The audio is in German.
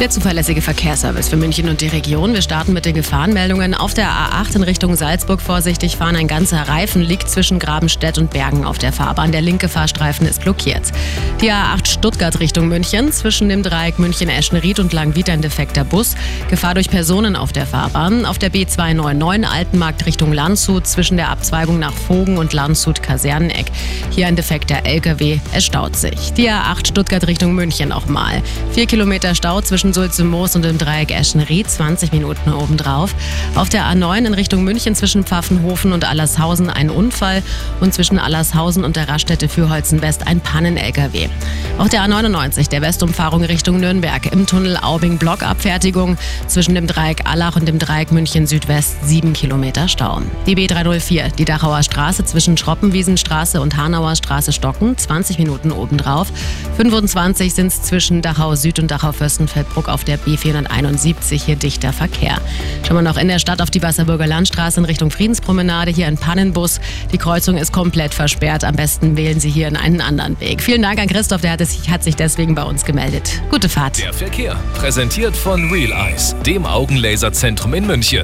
Der zuverlässige Verkehrsservice für München und die Region. Wir starten mit den Gefahrenmeldungen. Auf der A8 in Richtung Salzburg vorsichtig fahren. Ein ganzer Reifen liegt zwischen Grabenstedt und Bergen auf der Fahrbahn. Der linke Fahrstreifen ist blockiert. Die A8 Stuttgart Richtung München. Zwischen dem Dreieck München-Eschenried und Langwied ein defekter Bus. Gefahr durch Personen auf der Fahrbahn. Auf der B299 Altenmarkt Richtung Landshut. Zwischen der Abzweigung nach Vogen und Landshut-Kaserneneck. Hier ein defekter LKW. Es staut sich. Die A8 Stuttgart Richtung München nochmal. Vier Kilometer Stau zwischen Sulze Moos und dem Dreieck Eschenried, 20 Minuten obendrauf. Auf der A9 in Richtung München zwischen Pfaffenhofen und Allershausen ein Unfall und zwischen Allershausen und der Raststätte Fürholzen West ein Pannen-LKW. Auf der A99 der Westumfahrung Richtung Nürnberg im Tunnel Aubing Blockabfertigung zwischen dem Dreieck Allach und dem Dreieck München Südwest 7 Kilometer Stau. Die B304, die Dachauer Straße zwischen Schroppenwiesenstraße und Hanauer Straße Stocken, 20 Minuten obendrauf. 25 sind es zwischen Dachau Süd und Dachau Fürstenfeldbruck auf der B471 hier dichter Verkehr. Schauen wir noch in der Stadt auf die Wasserburger Landstraße in Richtung Friedenspromenade. Hier ein Pannenbus. Die Kreuzung ist komplett versperrt. Am besten wählen Sie hier einen anderen Weg. Vielen Dank an Christoph, der hat, es, hat sich deswegen bei uns gemeldet. Gute Fahrt. Der Verkehr. Präsentiert von Real Eyes, dem Augenlaserzentrum in München.